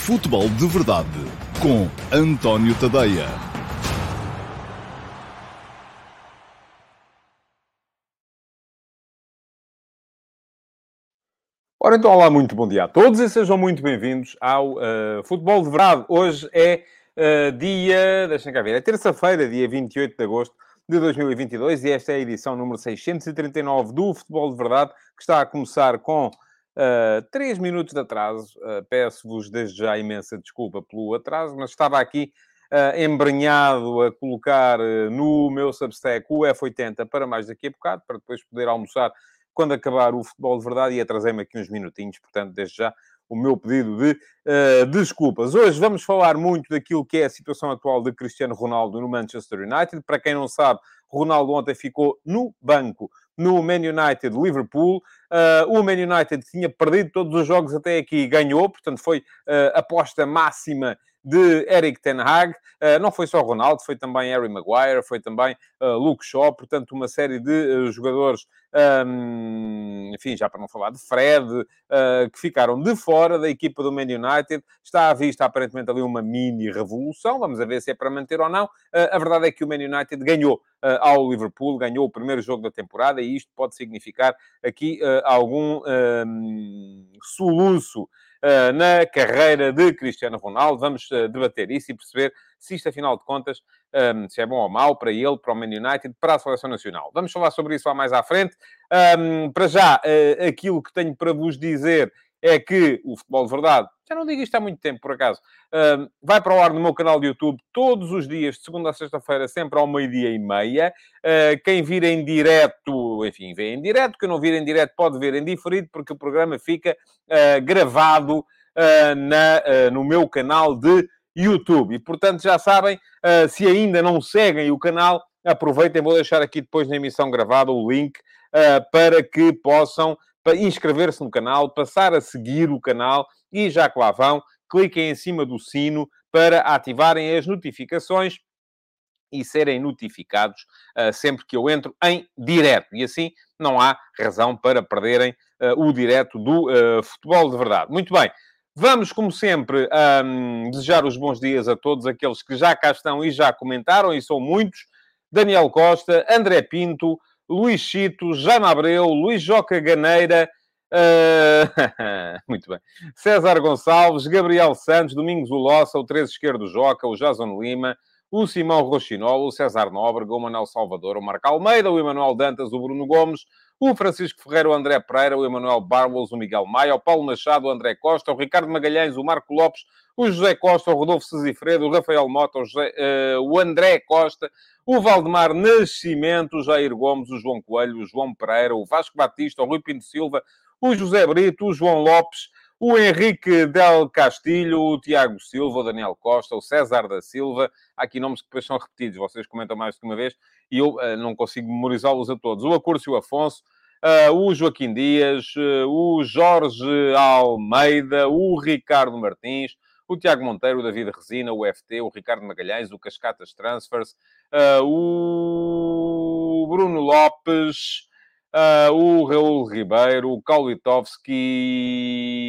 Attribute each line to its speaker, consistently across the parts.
Speaker 1: Futebol de Verdade com António Tadeia.
Speaker 2: Ora então, olá, muito bom dia a todos e sejam muito bem-vindos ao uh, Futebol de Verdade. Hoje é uh, dia, deixem cá ver, é terça-feira, dia 28 de agosto de 2022 e esta é a edição número 639 do Futebol de Verdade, que está a começar com uh, 3 minutos de atraso. Uh, Peço-vos desde já imensa desculpa pelo atraso, mas estava aqui uh, embrenhado a colocar no meu Substack o F80 para mais daqui a bocado, para depois poder almoçar quando acabar o futebol de verdade e atrasei-me aqui uns minutinhos, portanto, desde já o meu pedido de uh, desculpas. Hoje vamos falar muito daquilo que é a situação atual de Cristiano Ronaldo no Manchester United. Para quem não sabe, Ronaldo ontem ficou no banco no Man United Liverpool. Uh, o Man United tinha perdido todos os jogos até aqui e ganhou, portanto, foi uh, aposta máxima de Eric Ten Hag. Uh, não foi só Ronaldo, foi também Harry Maguire, foi também uh, Luke Shaw, portanto, uma série de uh, jogadores, um, enfim, já para não falar de Fred, que ficaram de fora da equipa do Man United. Está à vista, aparentemente, ali uma mini revolução. Vamos ver se é para manter ou não. a verdade é que o Man United ganhou ao Liverpool, ganhou o primeiro jogo da temporada e isto pode significar aqui algum soluço uh, na carreira de Cristiano Ronaldo. Vamos uh, debater isso e perceber se isto, afinal de contas, um, se é bom ou mau para ele, para o Man United, para a Seleção Nacional. Vamos falar sobre isso lá mais à frente. Um, para já, uh, aquilo que tenho para vos dizer é que o Futebol de Verdade, já não digo isto há muito tempo, por acaso, vai para o ar no meu canal de YouTube todos os dias, de segunda a sexta-feira, sempre ao meio-dia e meia. Uh, quem vir em direto, enfim, vê em direto. Quem não vir em direto pode ver em diferido, porque o programa fica uh, gravado na, no meu canal de YouTube. E, portanto, já sabem, se ainda não seguem o canal, aproveitem, vou deixar aqui depois na emissão gravada o link para que possam inscrever-se no canal, passar a seguir o canal e já que lá vão, cliquem em cima do sino para ativarem as notificações e serem notificados uh, sempre que eu entro em direto. E assim não há razão para perderem uh, o direto do uh, futebol de verdade. Muito bem. Vamos, como sempre, um, desejar os bons dias a todos aqueles que já cá estão e já comentaram, e são muitos. Daniel Costa, André Pinto, Luís Chito, Jaime Abreu, Luís Joca Ganeira, uh... muito bem, César Gonçalves, Gabriel Santos, Domingos Ulossa, o 13 esquerdo Joca, o Jason Lima, o Simão Rochinol, o César Nóbrega, o Manuel Salvador, o Marco Almeida, o Emanuel Dantas, o Bruno Gomes, o Francisco Ferreira, o André Pereira, o Emanuel Barbols, o Miguel Maia, o Paulo Machado, o André Costa, o Ricardo Magalhães, o Marco Lopes, o José Costa, o Rodolfo Sesifredo, o Rafael Mota, o, José, uh, o André Costa, o Valdemar Nascimento, o Jair Gomes, o João Coelho, o João Pereira, o Vasco Batista, o Rui Pinto Silva, o José Brito, o João Lopes, o Henrique Del Castilho, o Tiago Silva, o Daniel Costa, o César da Silva. Há aqui nomes que depois são repetidos, vocês comentam mais do que uma vez e eu uh, não consigo memorizá-los a todos. O Acúrcio Afonso, uh, o Joaquim Dias, uh, o Jorge Almeida, o Ricardo Martins, o Tiago Monteiro, o David Resina, o FT, o Ricardo Magalhães, o Cascatas Transfers, o Bruno Lopes, uh, o Raul Ribeiro, o Kaulitovski,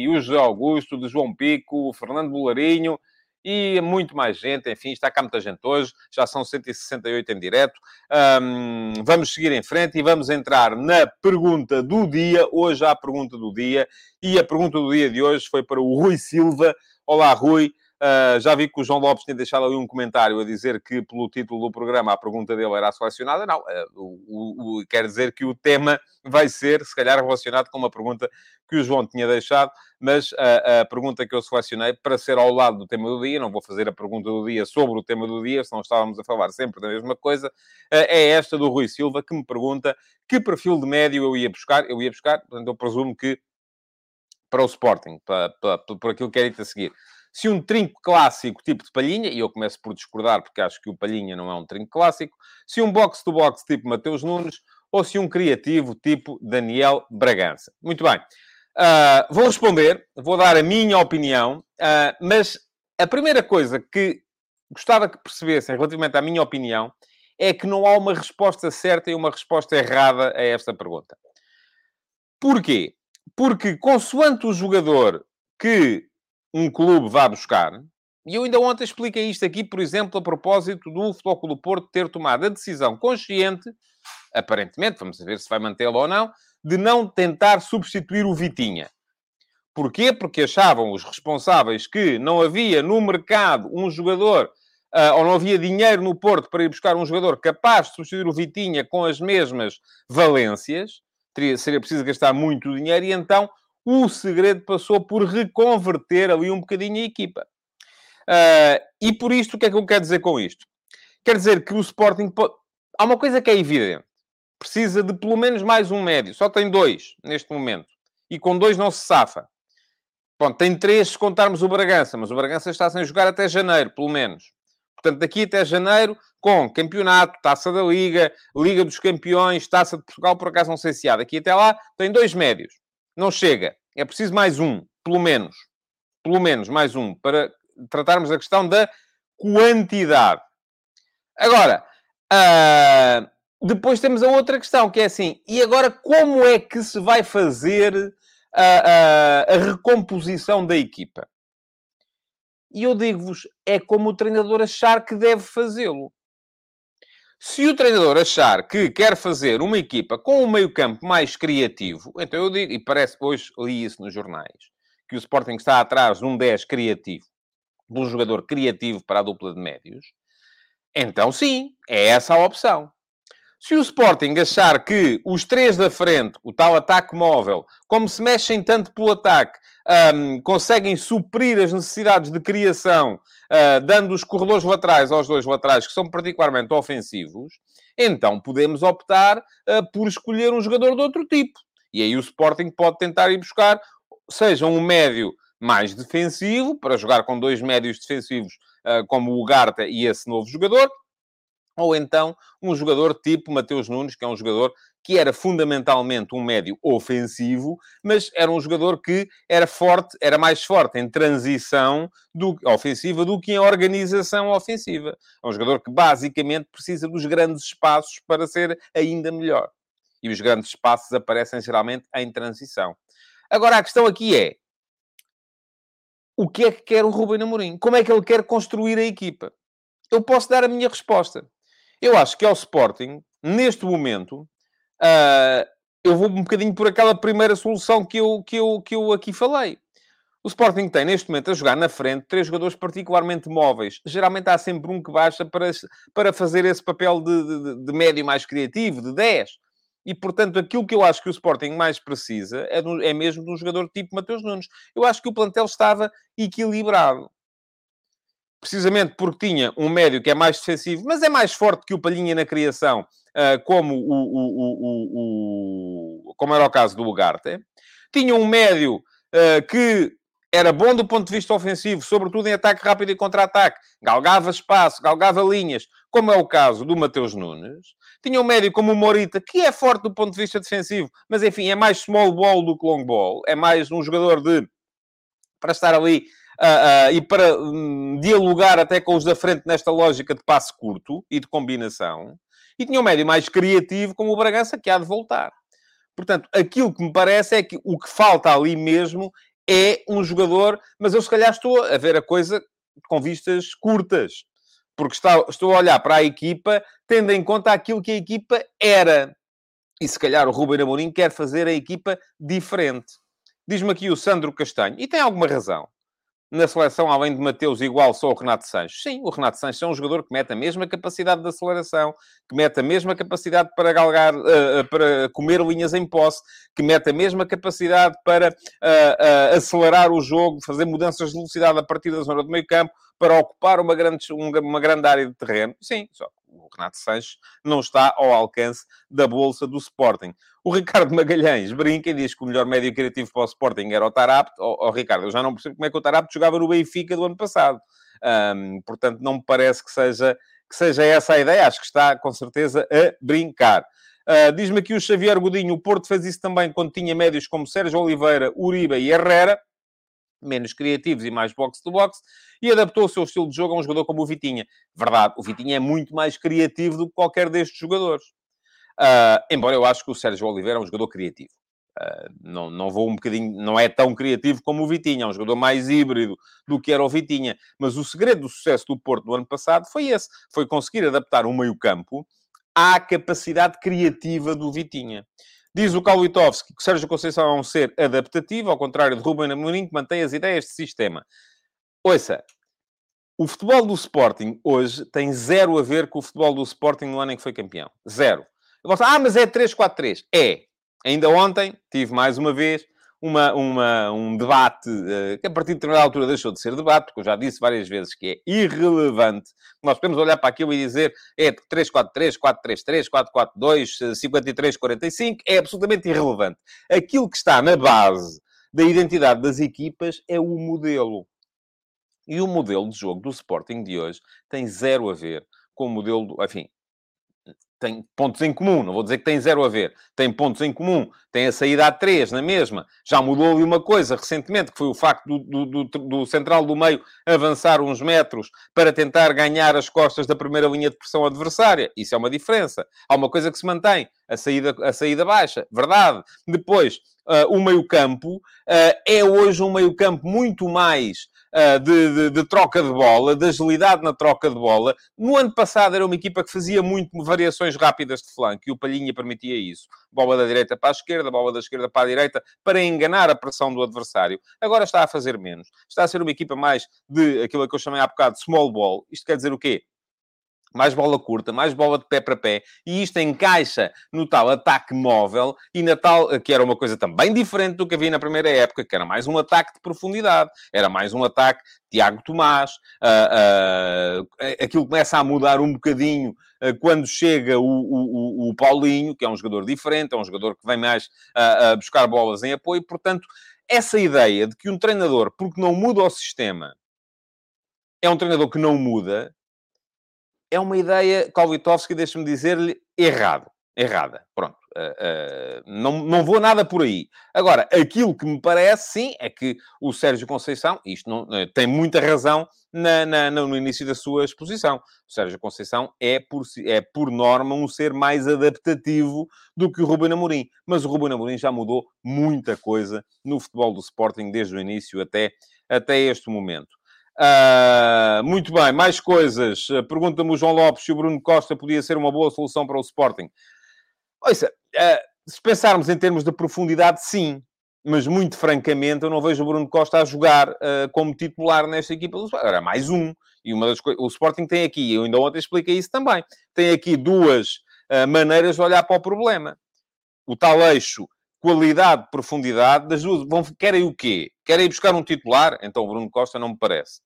Speaker 2: o José Augusto, o João Pico, o Fernando Bolarinho, e muito mais gente, enfim, está cá muita gente hoje, já são 168 em direto. Um, vamos seguir em frente e vamos entrar na pergunta do dia. Hoje há a pergunta do dia, e a pergunta do dia de hoje foi para o Rui Silva. Olá, Rui. Uh, já vi que o João Lopes tinha deixado ali um comentário a dizer que, pelo título do programa, a pergunta dele era selecionada. Não, uh, o, o, quer dizer que o tema vai ser, se calhar, relacionado com uma pergunta que o João tinha deixado, mas uh, a pergunta que eu selecionei para ser ao lado do tema do dia, não vou fazer a pergunta do dia sobre o tema do dia, senão estávamos a falar sempre da mesma coisa, é esta do Rui Silva, que me pergunta que perfil de médio eu ia buscar. Eu ia buscar, portanto, eu presumo que para o Sporting, para, para, por aquilo que é dito a seguir se um trinco clássico tipo de Palhinha, e eu começo por discordar porque acho que o Palhinha não é um trinco clássico, se um box-to-box tipo Mateus Nunes, ou se um criativo tipo Daniel Bragança. Muito bem. Uh, vou responder, vou dar a minha opinião, uh, mas a primeira coisa que gostava que percebessem relativamente à minha opinião é que não há uma resposta certa e uma resposta errada a esta pergunta. Porquê? Porque, consoante o jogador que um clube vá buscar, e eu ainda ontem expliquei isto aqui, por exemplo, a propósito do Futebol do Porto ter tomado a decisão consciente, aparentemente, vamos ver se vai mantê-lo ou não, de não tentar substituir o Vitinha. Porquê? Porque achavam os responsáveis que não havia no mercado um jogador, uh, ou não havia dinheiro no Porto para ir buscar um jogador capaz de substituir o Vitinha com as mesmas valências. Teria, seria preciso gastar muito dinheiro e então o segredo passou por reconverter ali um bocadinho a equipa. Uh, e por isto, o que é que eu quero dizer com isto? Quer dizer que o Sporting... Pode... Há uma coisa que é evidente. Precisa de pelo menos mais um médio. Só tem dois neste momento. E com dois não se safa. Tem três se contarmos o Bragança, mas o Bragança está sem jogar até janeiro, pelo menos. Portanto, daqui até janeiro, com campeonato, taça da Liga, Liga dos Campeões, taça de Portugal, por acaso não sei se há. Daqui até lá, tem dois médios. Não chega. É preciso mais um, pelo menos. Pelo menos mais um, para tratarmos a questão da quantidade. Agora, uh, depois temos a outra questão, que é assim, e agora como é que se vai fazer a, a, a recomposição da equipa. E eu digo-vos, é como o treinador achar que deve fazê-lo. Se o treinador achar que quer fazer uma equipa com um meio-campo mais criativo, então eu digo, e parece hoje li isso nos jornais, que o Sporting está atrás de um 10 criativo, de um jogador criativo para a dupla de médios, então sim, é essa a opção. Se o Sporting achar que os três da frente, o tal ataque móvel, como se mexem tanto pelo ataque, um, conseguem suprir as necessidades de criação, uh, dando os corredores laterais aos dois laterais, que são particularmente ofensivos, então podemos optar uh, por escolher um jogador de outro tipo. E aí o Sporting pode tentar ir buscar, seja um médio mais defensivo, para jogar com dois médios defensivos, uh, como o Garta e esse novo jogador, ou então um jogador tipo Mateus Nunes, que é um jogador que era fundamentalmente um médio ofensivo, mas era um jogador que era forte, era mais forte em transição do, ofensiva do que em organização ofensiva. É um jogador que basicamente precisa dos grandes espaços para ser ainda melhor. E os grandes espaços aparecem geralmente em transição. Agora a questão aqui é: o que é que quer o Ruben Amorim? Como é que ele quer construir a equipa? Eu posso dar a minha resposta. Eu acho que ao Sporting, neste momento, uh, eu vou um bocadinho por aquela primeira solução que eu, que, eu, que eu aqui falei. O Sporting tem, neste momento, a jogar na frente três jogadores particularmente móveis. Geralmente há sempre um que baixa para, para fazer esse papel de, de, de médio mais criativo, de 10. E, portanto, aquilo que eu acho que o Sporting mais precisa é, do, é mesmo de um jogador tipo Mateus Nunes. Eu acho que o plantel estava equilibrado precisamente porque tinha um médio que é mais defensivo, mas é mais forte que o Palhinha na criação, uh, como, o, o, o, como era o caso do Ugarte. Tinha um médio uh, que era bom do ponto de vista ofensivo, sobretudo em ataque rápido e contra-ataque. Galgava espaço, galgava linhas, como é o caso do Mateus Nunes. Tinha um médio como o Morita, que é forte do ponto de vista defensivo, mas enfim, é mais small ball do que long ball. É mais um jogador de... para estar ali e para um, dialogar até com os da frente nesta lógica de passe curto e de combinação. E tinha um médio mais criativo, como o Bragança, que há de voltar. Portanto, aquilo que me parece é que o que falta ali mesmo é um jogador, mas eu se calhar estou a ver a coisa com vistas curtas, porque está, estou a olhar para a equipa tendo em conta aquilo que a equipa era. E se calhar o Ruben Amorim quer fazer a equipa diferente. Diz-me aqui o Sandro Castanho, e tem alguma razão na seleção, além de Mateus, igual só o Renato Sanches? Sim, o Renato Sanches é um jogador que mete a mesma capacidade de aceleração, que mete a mesma capacidade para galgar, uh, para comer linhas em posse, que mete a mesma capacidade para uh, acelerar o jogo, fazer mudanças de velocidade a partir da zona do meio campo, para ocupar uma grande, uma grande área de terreno. Sim, só o Renato Sanches não está ao alcance da bolsa do Sporting. O Ricardo Magalhães brinca e diz que o melhor médio criativo para o Sporting era o Tarapto. Oh, oh, Ricardo, eu já não percebo como é que o Tarapto jogava no Benfica do ano passado. Um, portanto, não me parece que seja, que seja essa a ideia. Acho que está, com certeza, a brincar. Uh, Diz-me aqui o Xavier Godinho, o Porto fez isso também quando tinha médios como Sérgio Oliveira, Uribe e Herrera menos criativos e mais box-to-box, e adaptou o seu estilo de jogo a um jogador como o Vitinha. Verdade, o Vitinha é muito mais criativo do que qualquer destes jogadores. Uh, embora eu acho que o Sérgio Oliveira é um jogador criativo. Uh, não, não vou um bocadinho, não é tão criativo como o Vitinha, é um jogador mais híbrido do que era o Vitinha. Mas o segredo do sucesso do Porto no ano passado foi esse: foi conseguir adaptar o meio-campo à capacidade criativa do Vitinha. Diz o Kaulitovski que Sérgio Conceição é um ser adaptativo, ao contrário de Ruben Amorim, que mantém as ideias de sistema. Ouça, o futebol do Sporting hoje tem zero a ver com o futebol do Sporting no ano em que foi campeão. Zero. Eu falar, ah, mas é 3-4-3. É. Ainda ontem tive mais uma vez uma, uma, um debate uh, que a partir de determinada altura deixou de ser debate, porque eu já disse várias vezes que é irrelevante. Nós podemos olhar para aquilo e dizer é 3-4-3, 4-3-3, 4-4-2, 53-45, é absolutamente irrelevante. Aquilo que está na base da identidade das equipas é o modelo. E o modelo de jogo do Sporting de hoje tem zero a ver com o modelo, do, enfim, tem pontos em comum, não vou dizer que tem zero a ver, tem pontos em comum, tem a saída a três na mesma. Já mudou ali uma coisa recentemente, que foi o facto do, do, do, do, central do meio avançar uns metros para tentar ganhar as costas da primeira linha de pressão adversária. Isso é uma diferença. Há uma coisa que se mantém, a saída, a saída baixa, verdade. Depois, uh, o meio-campo uh, é hoje um meio-campo muito mais de, de, de, troca de bola, de agilidade na troca de bola. No ano passado era uma equipa que fazia muito variações rápidas de flanco e o Palhinha permitia isso. Bola da direita para a esquerda, bola da esquerda para a direita, para enganar a pressão do adversário. Agora está a fazer menos. Está a ser uma equipa mais de aquilo que eu chamei há bocado small ball. Isto quer dizer o quê? Mais bola curta, mais bola de pé para pé, e isto encaixa no tal ataque móvel e na tal, que era uma coisa também diferente do que havia na primeira época, que era mais um ataque de profundidade, era mais um ataque Tiago Tomás, uh, uh, aquilo começa a mudar um bocadinho uh, quando chega o, o, o, Paulinho, que é um jogador diferente, é um jogador que vem mais a buscar bolas em apoio, portanto, essa ideia de que um treinador, porque não muda o sistema, é um treinador que não muda, é uma ideia, Kolvitovski, deixa-me dizer-lhe, errado. Errada. Pronto. Uh, uh, não, não vou nada por aí. Agora, aquilo que me parece, sim, é que o Sérgio Conceição, isto não, uh, tem muita razão na, na, no início da sua exposição. O Sérgio Conceição é por, é, por norma, um ser mais adaptativo do que o Ruben Amorim. Mas o Ruben Amorim já mudou muita coisa no futebol do Sporting desde o início até, até este momento. Uh, muito bem, mais coisas. Uh, Pergunta-me o João Lopes se o Bruno Costa podia ser uma boa solução para o Sporting. Ouça, uh, se pensarmos em termos de profundidade, sim. Mas, muito francamente, eu não vejo o Bruno Costa a jogar uh, como titular nesta equipa do Sporting. Era mais um. E uma das. O Sporting tem aqui, eu ainda ontem expliquei isso também, tem aqui duas maneiras de olhar para o problema. O tal eixo qualidade, profundidade, das duas. Vão, querem o quê? Querem ir buscar um titular? Então o Bruno Costa não me parece.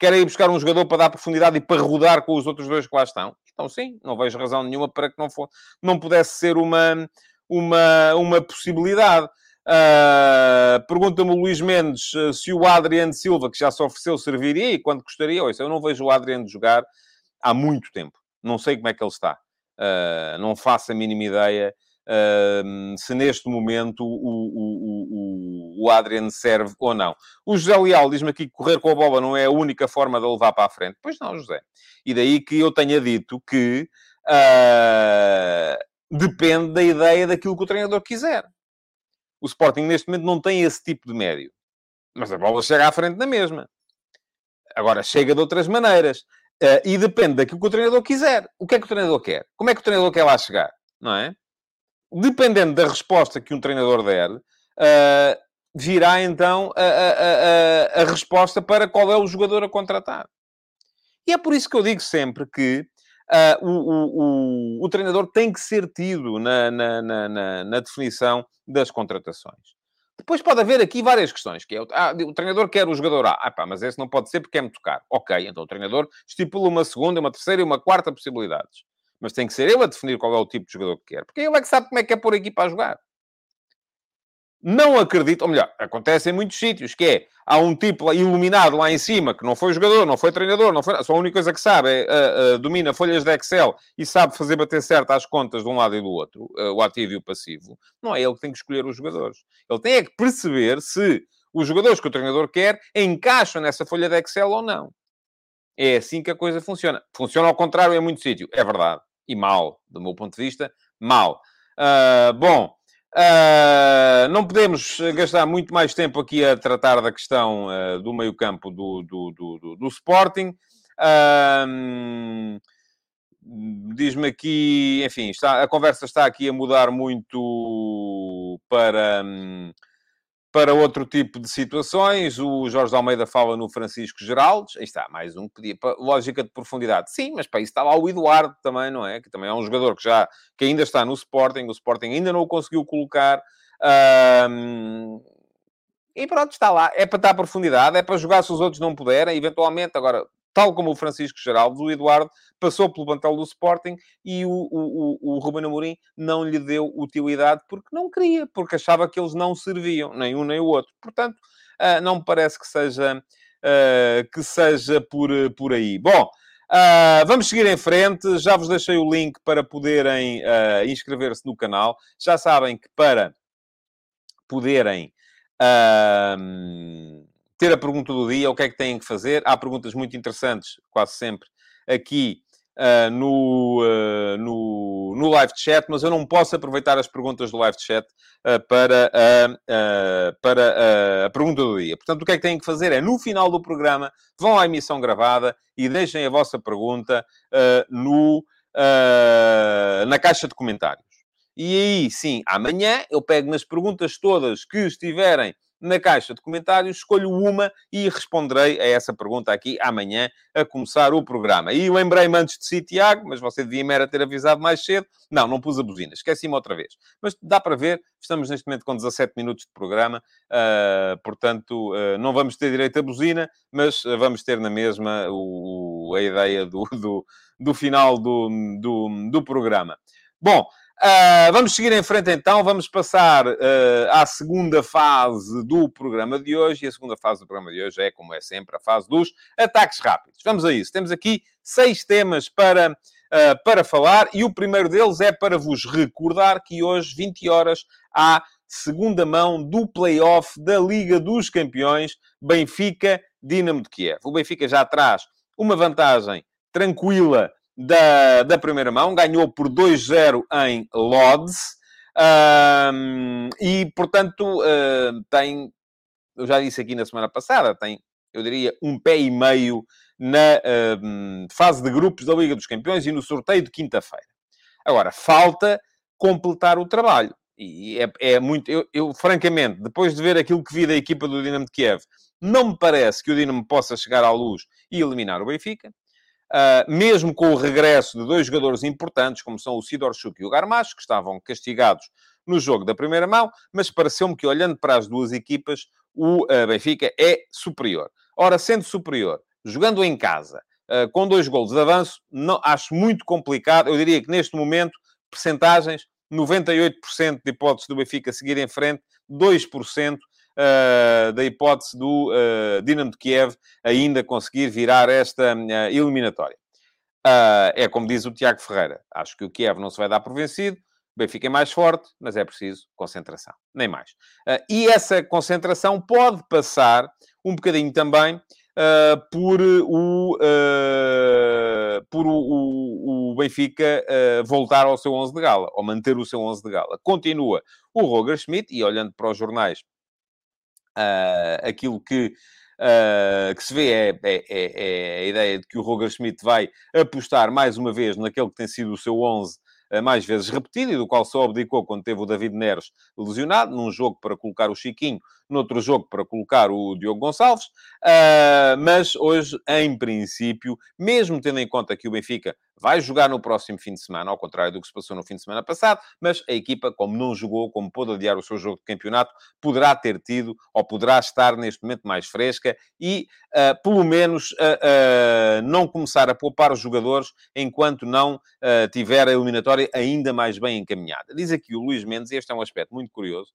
Speaker 2: Querem ir buscar um jogador para dar profundidade e para rodar com os outros dois que lá estão? Então sim, não vejo razão nenhuma para que não, for, não pudesse ser uma, uma, uma possibilidade. Uh, Pergunta-me o Luís Mendes uh, se o Adriano Silva, que já se ofereceu, serviria e quando gostaria. Ouça, eu não vejo o Adriano jogar há muito tempo. Não sei como é que ele está. Uh, não faço a mínima ideia se neste momento o, o, o, o Adrian serve ou não. O José Leal diz-me aqui que correr com a bola não é a única forma de levar para a frente. Pois não, José. E daí que eu tenha dito que uh, depende da ideia daquilo que o treinador quiser. O Sporting neste momento não tem esse tipo de médio. Mas a bola chega à frente na mesma. Agora, chega de outras maneiras. Uh, e depende daquilo que o treinador quiser. O que é que o treinador quer? Como é que o treinador quer lá chegar? Não é? Dependendo da resposta que um treinador der, uh, virá então a, a, a, a, resposta para qual é o jogador a contratar. E é por isso que eu digo sempre que uh, o, o, o, o, treinador tem que ser tido na, na, na, na, definição das contratações. Depois pode haver aqui várias questões, que é, ah, o treinador quer o jogador A. Ah, pá, mas esse não pode ser porque é muito caro. Ok, então o treinador estipula uma segunda, uma terceira e uma quarta possibilidades mas tem que ser ele a definir qual é o tipo de jogador que quer, porque ele é que sabe como é que é pôr a equipa a jogar. Não acredito, ou melhor, acontece em muitos sítios, que é, há um tipo iluminado lá em cima, que não foi jogador, não foi treinador, não foi, só a única coisa que sabe é, uh, uh, domina folhas de Excel e sabe fazer bater certo as contas de um lado e do outro, uh, o ativo e o passivo. Não é ele que tem que escolher os jogadores. Ele tem é que perceber se os jogadores que o treinador quer encaixam nessa folha de Excel ou não. É assim que a coisa funciona. Funciona ao contrário em muito sítio, é verdade e mal, do meu ponto de vista, mal. Uh, bom, Uh, não podemos gastar muito mais tempo aqui a tratar da questão uh, do meio-campo do, do, do, do, Sporting. Diz-me aqui, enfim, está, a conversa está aqui a mudar muito para. Um, para outro tipo de situações, o Jorge Almeida fala no Francisco Geraldes. Aí está, mais um que. Lógica de profundidade. Sim, mas para isso está lá o Eduardo também, não é? Que também é um jogador que já... Que ainda está no Sporting. O Sporting ainda não o conseguiu colocar. Um... E pronto, está lá. É para estar profundidade. É para jogar se os outros não puderem. Eventualmente, agora tal como o Francisco Geraldo, o Eduardo passou pelo plantel do Sporting e o, o, o, o Ruben Amorim não lhe deu utilidade porque não queria, porque achava que eles não serviam, nem um nem o outro. Portanto, uh, não me parece que seja, uh, que seja por, por aí. Bom, uh, vamos seguir em frente. Já vos deixei o link para poderem inscrever-se no canal. Já sabem que para poderem ter a pergunta do dia, o que é que têm que fazer. Há perguntas muito interessantes, quase sempre, aqui uh, no, uh, no, no live chat, mas eu não posso aproveitar as perguntas do live chat uh, para, para a pergunta do dia. Portanto, o que é que têm que fazer é, no final do programa, vão à emissão gravada e deixem a vossa pergunta no, na caixa de comentários. E aí, sim, amanhã eu pego nas perguntas todas que estiverem na caixa de comentários, escolho uma e responderei a essa pergunta aqui amanhã, a começar o programa. E lembrei-me antes de si, Tiago, mas você devia-me ter avisado mais cedo. Não, não pus a buzina, esqueci-me outra vez. Mas dá para ver, estamos neste momento com 17 minutos de programa, uh, portanto, uh, não vamos ter direito a buzina, mas vamos ter na mesma o, a ideia do, do, do final do, do, do programa. Bom, Uh, vamos seguir em frente então, vamos passar uh, à segunda fase do programa de hoje. E a segunda fase do programa de hoje é, como é sempre, a fase dos ataques rápidos. Vamos a isso. Temos aqui seis temas para, uh, para falar e o primeiro deles é para vos recordar que hoje, 20 horas, há segunda mão do play-off da Liga dos Campeões Benfica-Dinamo de Kiev. O Benfica já traz uma vantagem tranquila da, da primeira mão, ganhou por 2-0 em Lodz. Um, e, portanto, uh, tem, eu já disse aqui na semana passada, tem, eu diria, um pé e meio na fase de grupos da Liga dos Campeões e no sorteio de quinta-feira. Agora, falta completar o trabalho. E é, é muito... Eu, eu, francamente, depois de ver aquilo que vi da equipa do Dinamo de Kiev, não me parece que o Dinamo possa chegar à luz e eliminar o Benfica. Uh, mesmo com o regresso de dois jogadores importantes, como são o Sidorchuk e o Garmacho, que estavam castigados no jogo da primeira mão, mas pareceu-me que, olhando para as duas equipas, o uh, Benfica é superior. Ora, sendo superior, jogando em casa, uh, com dois golos de avanço, não, acho muito complicado. Eu diria que, neste momento, percentagens, 98% de hipóteses do Benfica seguir em frente, 2% uh, da hipótese do uh, Dinamo de Kiev ainda conseguir virar esta uh, eliminatória. é como diz o Tiago Ferreira. Acho que o Kiev não se vai dar por vencido. O Benfica é mais forte, mas é preciso concentração. Nem mais. e essa concentração pode passar um bocadinho também Uh, por o, uh, por o, o, o Benfica uh, voltar ao seu 11 de gala, ou manter o seu 11 de gala. Continua o Roger Schmidt, e olhando para os jornais, uh, aquilo que, uh, que se vê é, é, é, é, a ideia de que o Roger Schmidt vai apostar mais uma vez naquele que tem sido o seu 11 uh, mais vezes repetido e do qual só abdicou quando teve o David Neres lesionado, num jogo para colocar o Chiquinho noutro jogo para colocar o Diogo Gonçalves, mas hoje, em princípio, mesmo tendo em conta que o Benfica vai jogar no próximo fim de semana, ao contrário do que se passou no fim de semana passado, mas a equipa, como não jogou, como pôde adiar o seu jogo de campeonato, poderá ter tido, ou poderá estar neste momento mais fresca e, uh, pelo menos, uh, não começar a poupar os jogadores enquanto não tiver a eliminatória ainda mais bem encaminhada. Diz aqui o Luís Mendes, e este é um aspecto muito curioso,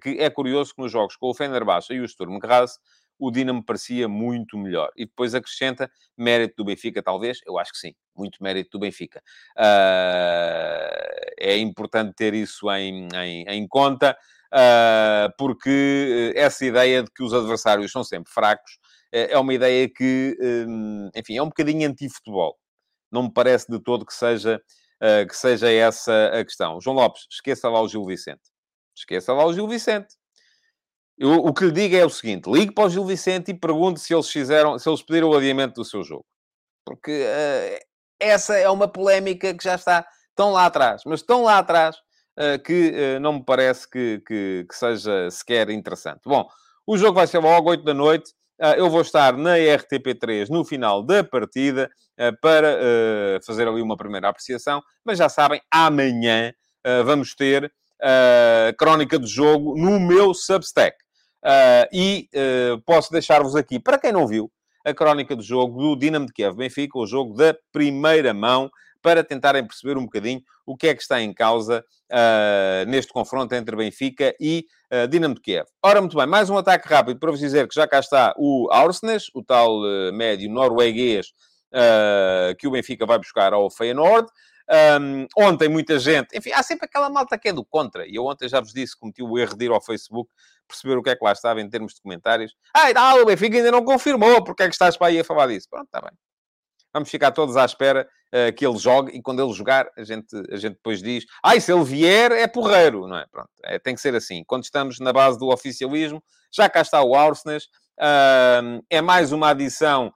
Speaker 2: que é curioso que nos jogos com o Fenerbahçe e o Sturm Graz, o Dinamo parecia muito melhor. E depois acrescenta mérito do Benfica, talvez? Eu acho que sim, muito mérito do Benfica. Uh, é importante ter isso em, em, em conta, uh, porque essa ideia de que os adversários são sempre fracos uh, é uma ideia que, um, enfim, é um bocadinho anti-futebol. Não me parece de todo que seja, que seja essa a questão. João Lopes, esqueça lá o Gil Vicente. Esqueça lá o Gil Vicente. Eu, o que lhe digo é o seguinte: ligue para o Gil Vicente e pergunte se eles fizeram, se eles pediram o adiamento do seu jogo. Porque uh, essa é uma polémica que já está tão lá atrás, mas tão lá atrás uh, que uh, não me parece que, que, que, seja sequer interessante. Bom, o jogo vai ser logo 8 da noite. eu vou estar na RTP3 no final da partida para fazer ali uma primeira apreciação, mas já sabem, amanhã vamos ter crónica do jogo no meu Substack. Uh, e uh, posso deixar-vos aqui, para quem não viu, a crónica do jogo do Dinamo de Kiev Benfica, o jogo da primeira mão, para tentarem perceber um bocadinho o que é que está em causa uh, neste confronto entre Benfica e uh, Dinamo de Kiev. Ora, muito bem, mais um ataque rápido para vos dizer que já cá está o Aursnes, o tal médio norueguês que o Benfica vai buscar ao Feyenoord. Um, ontem, muita gente... Enfim, há sempre aquela malta que é do contra. E eu ontem já vos disse, cometi o erro de ir ao Facebook perceber o que é que lá estava em termos de comentários. Ah, o Benfica ainda não confirmou. Porque é que estás para aí a falar disso? Pronto, está bem. Vamos ficar todos à espera uh, que ele jogue e quando ele jogar, a gente, a gente depois diz: ah, e se ele vier, é porreiro, não é? Pronto, é, tem que ser assim. Quando estamos na base do oficialismo, já cá está o Arsenas, uh, é mais uma adição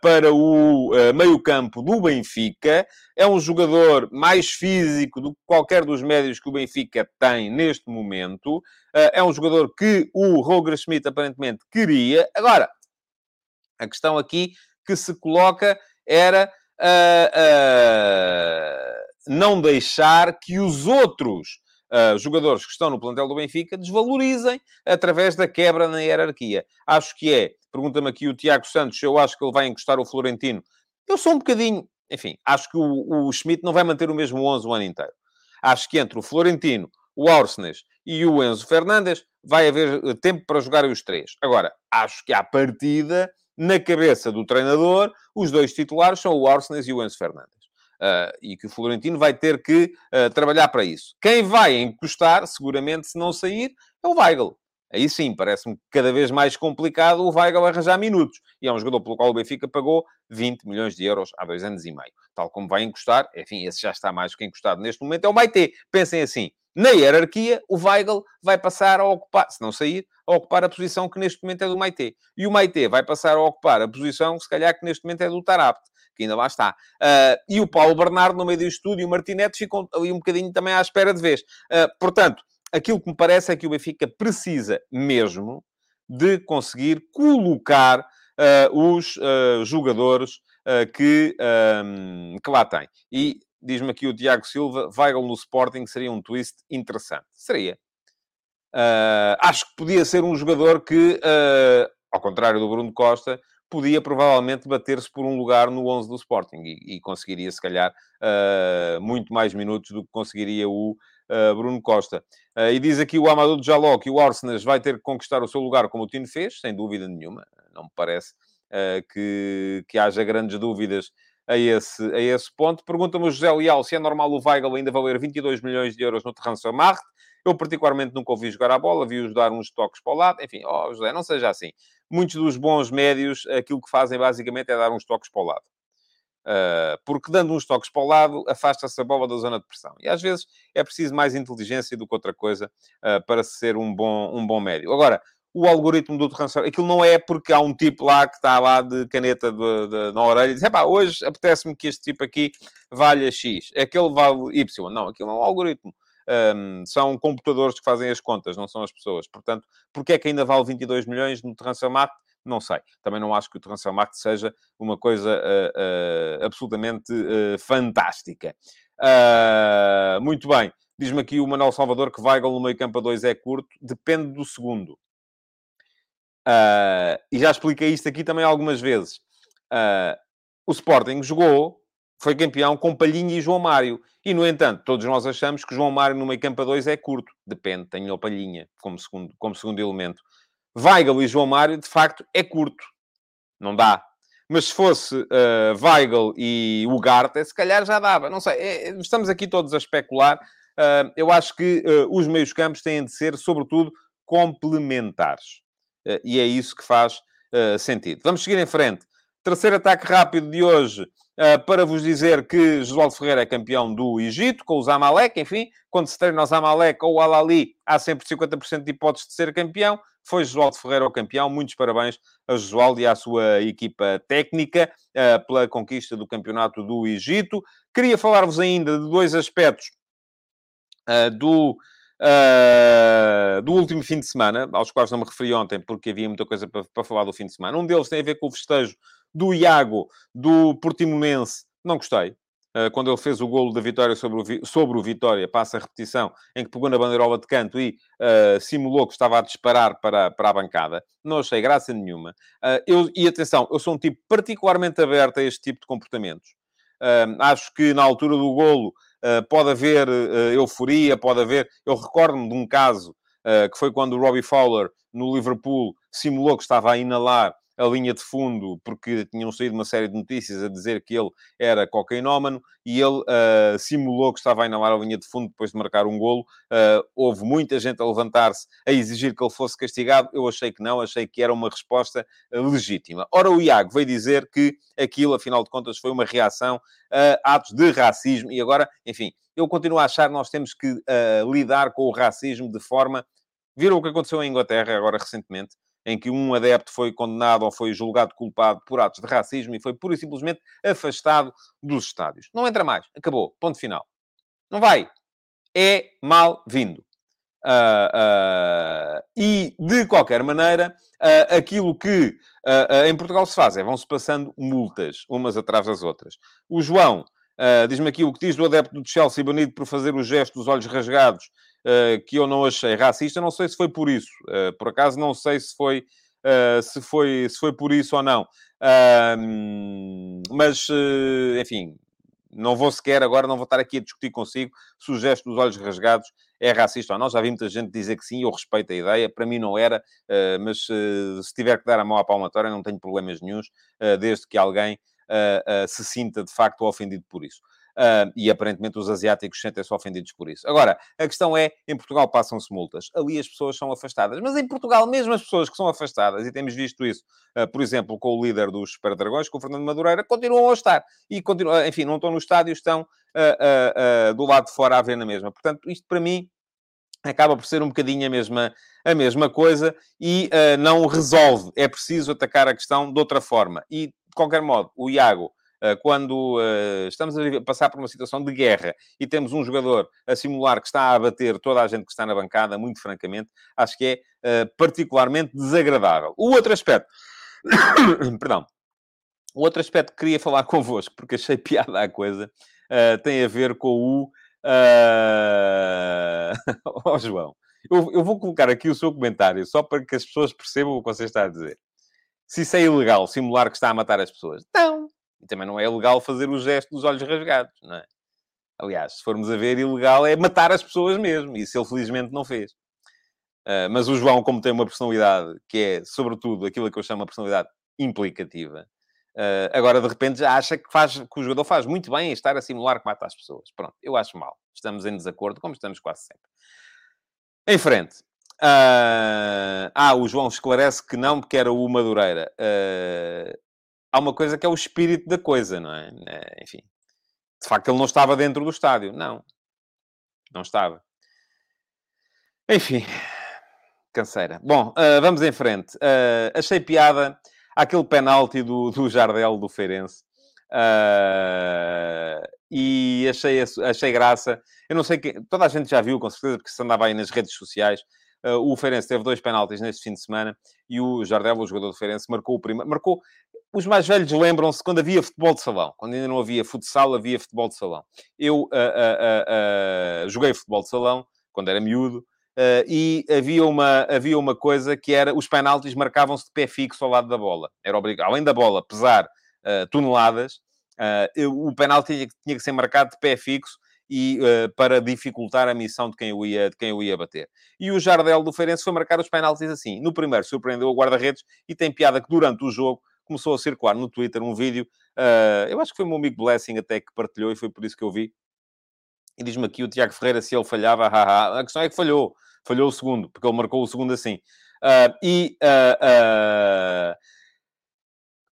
Speaker 2: para o uh, meio-campo do Benfica. É um jogador mais físico do que qualquer dos médios que o Benfica tem neste momento. Uh, é um jogador que o Roger Schmidt aparentemente queria. Agora, a questão aqui que se coloca era não deixar que os outros Uh, jogadores que estão no plantel do Benfica desvalorizem através da quebra na hierarquia. Acho que é, pergunta-me aqui o Tiago Santos, eu acho que ele vai encostar o Florentino. Eu sou um bocadinho, enfim, acho que o, o Schmidt não vai manter o mesmo 11 o ano inteiro. Acho que entre o Florentino, o Orsnes e o Enzo Fernandes vai haver eh, tempo para jogar os três. Agora, acho que à partida na cabeça do treinador, os dois titulares são o Arsenes e o Enzo Fernandes. Uh, e que o Florentino vai ter que uh, trabalhar para isso. Quem vai encostar, seguramente, se não sair, é o Weigl. Aí sim, parece-me cada vez mais complicado o Weigl arranjar minutos. E é um jogador pelo qual o Benfica pagou 20 milhões de euros há dois anos e meio. Tal como vai encostar, enfim, esse já está mais do que encostado neste momento, é o Maite. Pensem assim, na hierarquia, o Weigl vai passar a ocupar, se não sair, a ocupar a posição que neste momento é do Maite. E o Maite vai passar a ocupar a posição, se calhar, que neste momento é do Tarapt, que ainda lá está. Uh, e o Paulo Bernardo, no meio do estúdio, o Martinete ficam ali um bocadinho também à espera de vez. Uh, portanto, aquilo que me parece é que o Benfica precisa mesmo de conseguir colocar uh, os jogadores que, um, que lá tem. E diz-me aqui o Tiago Silva, Weigl no Sporting seria um twist interessante. Seria. Uh, acho que podia ser um jogador que, uh, ao contrário do Bruno Costa, podia provavelmente bater-se por um lugar no 11 do Sporting e, e conseguiria, se calhar, uh, muito mais minutos do que conseguiria o Bruno Costa. e diz aqui o Amadou Jaló que o Arsenal vai ter que conquistar o seu lugar como o Tino fez, sem dúvida nenhuma. Não me parece que, que haja grandes dúvidas a esse, a esse ponto. Pergunta-me o José Leal se é normal o Weigl ainda valer 22 milhões de euros no Transfermarkt. Eu, particularmente, nunca ouvi jogar a bola, vi-os dar uns toques para o lado. Enfim, oh, José, não seja assim. Muitos dos bons médios, aquilo que fazem basicamente é dar uns toques para o lado. Uh, porque dando uns toques para o lado, afasta-se a bola da zona de pressão. E às vezes é preciso mais inteligência do que outra coisa uh, para ser um bom, um bom médio. Agora, o algoritmo do transfer. Aquilo não é porque há um tipo lá que está lá de caneta de, de, na orelha e diz: hoje apetece-me que este tipo aqui valha X, aquele vale Y. Não, aquilo é um algoritmo. Um, são computadores que fazem as contas, não são as pessoas. Portanto, porque é que ainda vale 22 milhões no Transfermarkt? Não sei. Também não acho que o Transfermarkt seja uma coisa uh, uh, absolutamente uh, fantástica. muito bem. Diz-me aqui o Manuel Salvador que Weigl no meio campo a 2 é curto. Depende do segundo. Uh, e já expliquei isto aqui também algumas vezes. Uh, o Sporting jogou, foi campeão com Palhinha e João Mário. E, no entanto, todos nós achamos que João Mário no meio campo a 2 é curto. Depende, tem o Palhinha como segundo, como segundo elemento. Weigl e João Mário, de facto, é curto. Não dá. Mas se fosse uh, Weigl e Ugarte, se calhar já dava. Não sei, é, estamos aqui todos a especular. Uh, eu acho que uh, os meios campos têm de ser, sobretudo, complementares. E é isso que faz sentido. Vamos seguir em frente. Terceiro ataque rápido de hoje para vos dizer que Josualdo Ferreira é campeão do Egito, com o Zamalek, enfim, quando se treina o Zamalek ou o Al-Ali, há sempre 50% de hipótese de ser campeão. Foi Josualdo Ferreira o campeão. Muitos parabéns a Josualdo e à sua equipa técnica uh, pela conquista do campeonato do Egito. Queria falar-vos ainda de dois aspectos uh, do uh, do último fim de semana, aos quais não me referi ontem, porque havia muita coisa para, para falar do fim de semana. Um deles tem a ver com o festejo do Iago, do Portimonense. Não gostei. Uh, quando ele fez o golo da vitória sobre o, sobre o Vitória, passa a repetição, em que pegou na bandeirola de canto e uh, simulou que estava a disparar para, para a bancada. Não achei graça nenhuma. eu, e atenção, eu sou um tipo particularmente aberto a este tipo de comportamentos. acho que na altura do golo pode haver uh, euforia, pode haver. Eu recordo-me de um caso uh, que foi quando o Robbie Fowler, no Liverpool, simulou que estava a inalar a linha de fundo, porque tinham saído uma série de notícias a dizer que ele era cocainómano, e ele uh, simulou que estava a inalar a linha de fundo depois de marcar um golo. Uh, houve muita gente a levantar-se a exigir que ele fosse castigado. Eu achei que não, achei que era uma resposta uh, legítima. Ora, o Iago veio dizer que aquilo, afinal de contas, foi uma reação a atos de racismo, e agora, enfim, eu continuo a achar que nós temos que lidar com o racismo de forma... Viram o que aconteceu em Inglaterra agora recentemente? Em que um adepto foi condenado ou foi julgado culpado por atos de racismo e foi pura e simplesmente afastado dos estádios. Não entra mais. Acabou. Ponto final. Não vai. É mal-vindo. Uh, uh, e, de qualquer maneira, uh, aquilo que em Portugal se faz é vão-se passando multas, umas atrás das outras. O João diz-me aqui o que diz do adepto do Chelsea banido por fazer o gesto dos olhos rasgados que eu não achei racista. Não sei se foi por isso. Uh, por acaso, não sei se foi, uh, se foi, se foi por isso ou não. mas, enfim, não vou sequer agora, não vou estar aqui a discutir consigo se o gesto dos olhos rasgados é racista ou não. Já vi muita gente dizer que sim, eu respeito a ideia. Para mim não era, mas se tiver que dar a mão à palmatória, não tenho problemas nenhums, desde que alguém se sinta de facto ofendido por isso. Uh, e aparentemente os asiáticos sentem-se ofendidos por isso. Agora, a questão é, em Portugal passam-se multas. Ali as pessoas são afastadas. Mas em Portugal, mesmo as pessoas que são afastadas, e temos visto isso, uh, por exemplo, com o líder dos Super Dragões, com o Fernando Madureira, continuam a estar. E continuam, enfim, não estão no estádio, estão uh, do lado de fora a ver na mesma. Portanto, isto para mim acaba por ser um bocadinho a mesma, a mesma coisa e não resolve. É preciso atacar a questão de outra forma. E, de qualquer modo, o Iago quando eh, estamos a passar por uma situação de guerra e temos um jogador a simular que está a abater toda a gente que está na bancada, muito francamente, acho que é eh, particularmente desagradável. O outro aspecto, perdão, o outro aspecto que queria falar convosco, porque achei piada a coisa, tem a ver com o. Uh... oh, João, eu, eu, vou colocar aqui o seu comentário só para que as pessoas percebam o que você está a dizer. Se isso é ilegal, simular que está a matar as pessoas. Não, e também não é legal fazer o gesto dos olhos rasgados, não é? Aliás, se formos a ver, ilegal é matar as pessoas mesmo. Isso ele felizmente não fez. Uh, mas o João, como tem uma personalidade que é, sobretudo, aquilo que eu chamo de personalidade implicativa, uh, agora de repente já acha que, faz, que o jogador faz muito bem em estar a simular que mata as pessoas. Pronto, eu acho mal. Estamos em desacordo, como estamos quase sempre. Em frente. Uh, ah, o João esclarece que não, porque era o Madureira. Uh, há uma coisa que é o espírito da coisa, não é? é? Enfim, de facto ele não estava dentro do estádio, não, não estava. Enfim, canseira. Bom, uh, vamos em frente. Uh, achei piada aquele penalti do, do Jardel do Feirense. Uh, e achei, achei graça. Eu não sei que toda a gente já viu, com certeza, porque se andava aí nas redes sociais. Uh, o Feirense teve dois penaltis neste fim de semana e o Jardel, o jogador do Feirense, marcou o primeiro. Marcou os mais velhos lembram-se quando havia futebol de salão, quando ainda não havia futsal, havia futebol de salão. Eu uh, uh, uh, joguei futebol de salão quando era miúdo e havia uma, havia uma coisa que era os penaltis marcavam-se de pé fixo ao lado da bola. Era obrigado, além da bola pesar toneladas, o penalti tinha, tinha, que ser marcado de pé fixo e para dificultar a missão de quem, eu ia, de quem eu ia bater. E o Jardel do Feirense foi marcar os penaltis assim. No primeiro surpreendeu o guarda-redes e tem piada que durante o jogo começou a circular no Twitter um vídeo, uh, eu acho que foi o meu amigo Blessing até que partilhou e foi por isso que eu vi. E diz-me aqui o Tiago Ferreira se ele falhava, haha. a questão é que falhou, falhou o segundo, porque ele marcou o segundo assim. Uh, e uh,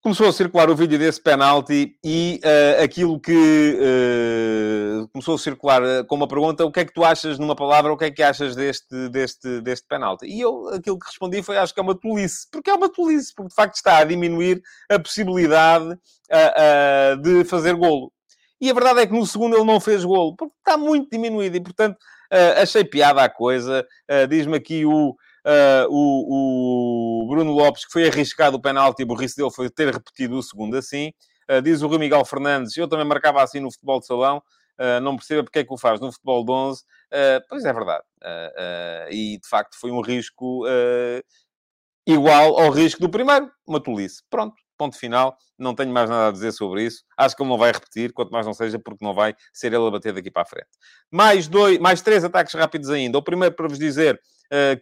Speaker 2: começou a circular o vídeo desse penalti e uh, aquilo que uh, começou a circular uh, com uma pergunta: o que é que tu achas, numa palavra, o que é que achas deste, deste, deste penalti? E eu, aquilo que respondi foi: acho que é uma tolice. Porque é uma tolice, porque de facto está a diminuir a possibilidade de fazer golo. E a verdade é que no segundo ele não fez golo, porque está muito diminuído e, portanto, achei piada a coisa. Diz-me aqui o. O, Bruno Lopes, que foi arriscado o penalti, o burrice dele foi ter repetido o segundo assim. Uh, diz o Rui Miguel Fernandes, eu também marcava assim no futebol de salão, uh, não percebo porque é que o faz no futebol de 11. pois é verdade. e, de facto, foi um risco igual ao risco do primeiro. Uma tolice. Pronto. Ponto final. Não tenho mais nada a dizer sobre isso. Acho que ele não vai repetir, quanto mais não seja, porque não vai ser ele a bater daqui para a frente. Mais, dois, mais três ataques rápidos ainda. O primeiro para vos dizer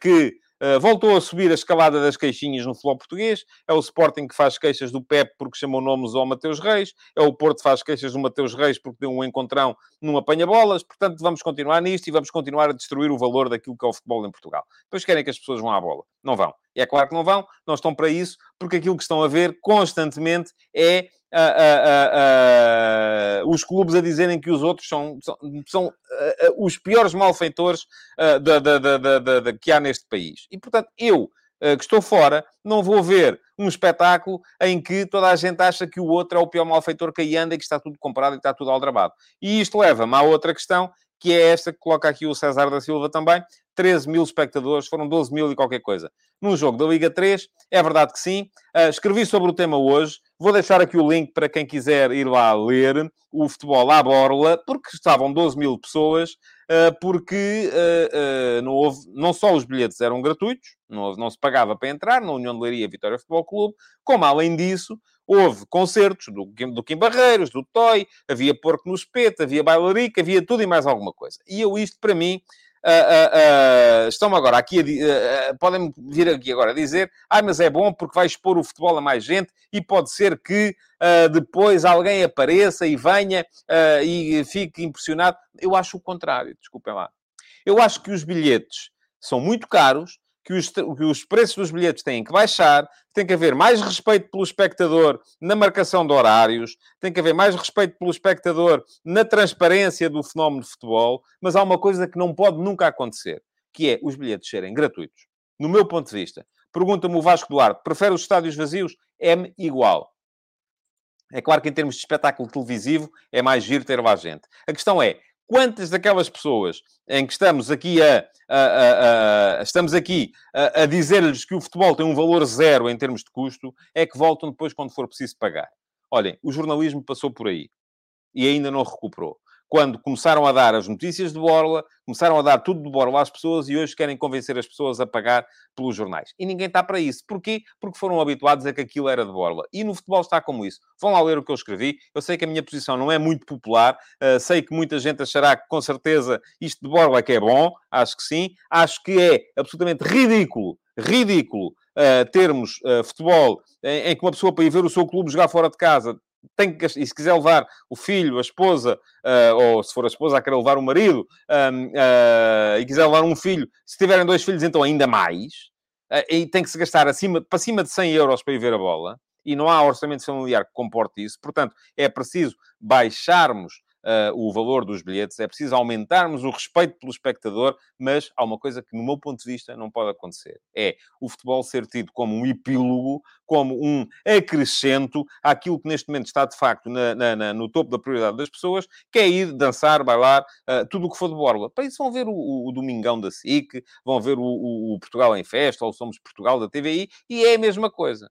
Speaker 2: que Uh, voltou a subir a escalada das queixinhas no futebol português. É o Sporting que faz queixas do Pep porque chamou nomes ao Mateus Reis. É o Porto que faz queixas do Mateus Reis porque deu um encontrão num apanha-bolas. Portanto, vamos continuar nisto e vamos continuar a destruir o valor daquilo que é o futebol em Portugal. Depois querem que as pessoas vão à bola. Não vão. E é claro que não vão. Não estão para isso porque aquilo que estão a ver constantemente é uh, uh, os clubes a dizerem que os outros são, são, são os piores malfeitores que há neste país. E, portanto, eu, que estou fora, não vou ver um espetáculo em que toda a gente acha que o outro é o pior malfeitor que aí anda e que está tudo comprado e está tudo aldrabado. E isto leva-me à outra questão, que é esta que coloca aqui o César da Silva também. 13 mil espectadores, foram 12 mil e qualquer coisa. Num jogo da Liga 3, é verdade que sim. Uh, escrevi sobre o tema hoje. Vou deixar aqui o link para quem quiser ir lá ler o futebol à borla, porque estavam 12 mil pessoas, uh, porque uh, não, houve, não só os bilhetes eram gratuitos, não, houve, não se pagava para entrar, na União de Leiria Vitória Futebol Clube, como além disso, houve concertos do, do Kim Barreiros, do Toy, havia Porco no Espeto, havia Bailarica, havia tudo e mais alguma coisa. E eu isto, para mim, uh, uh, uh, estão agora aqui, a, podem vir aqui agora a dizer, ah, mas é bom porque vai expor o futebol a mais gente e pode ser que depois alguém apareça e venha e fique impressionado. Eu acho o contrário, desculpem lá. Eu acho que os bilhetes são muito caros, que os, que os preços dos bilhetes têm que baixar, tem que haver mais respeito pelo espectador na marcação de horários, tem que haver mais respeito pelo espectador na transparência do fenómeno de futebol, mas há uma coisa que não pode nunca acontecer, que é os bilhetes serem gratuitos. No meu ponto de vista, pergunta-me o Vasco Duarte, prefere os estádios vazios? É-me igual. É claro que em termos de espetáculo televisivo é mais giro ter lá gente. A questão é, quantas daquelas pessoas em que estamos aqui a, a, a, a estamos aqui a, dizer-lhes que o futebol tem um valor zero em termos de custo, é que voltam depois quando for preciso pagar. Olhem, o jornalismo passou por aí e ainda não recuperou quando começaram a dar as notícias de Borla, começaram a dar tudo de Borla às pessoas e hoje querem convencer as pessoas a pagar pelos jornais. E ninguém está para isso. Porquê? Porque foram habituados a que aquilo era de Borla. E no futebol está como isso. Vão lá ler o que eu escrevi. Eu sei que a minha posição não é muito popular. Uh, sei que muita gente achará que, com certeza, isto de Borla é que é bom. Acho que sim. Acho que é absolutamente ridículo, ridículo, uh, termos uh, futebol em, em que uma pessoa, para ir ver o seu clube jogar fora de casa, tem que, e se quiser levar o filho, a esposa, uh, ou se for a esposa, querer levar o marido, uh, e quiser levar um filho, se tiverem dois filhos, então ainda mais, uh, e tem que se gastar acima, para cima de 100 euros para ir ver a bola, e não há orçamento familiar que comporte isso. Portanto, é preciso baixarmos uh, o valor dos bilhetes, é preciso aumentarmos o respeito pelo espectador, mas há uma coisa que, no meu ponto de vista, não pode acontecer. É o futebol ser tido como um epílogo, como um acrescento àquilo que neste momento está, de facto, na, na, na, no topo da prioridade das pessoas, que é ir dançar, bailar, uh, tudo o que for de borla. Para isso vão ver o, o, Domingão da SIC, vão ver o, o, Portugal em Festa, ou Somos Portugal da TVI, e é a mesma coisa.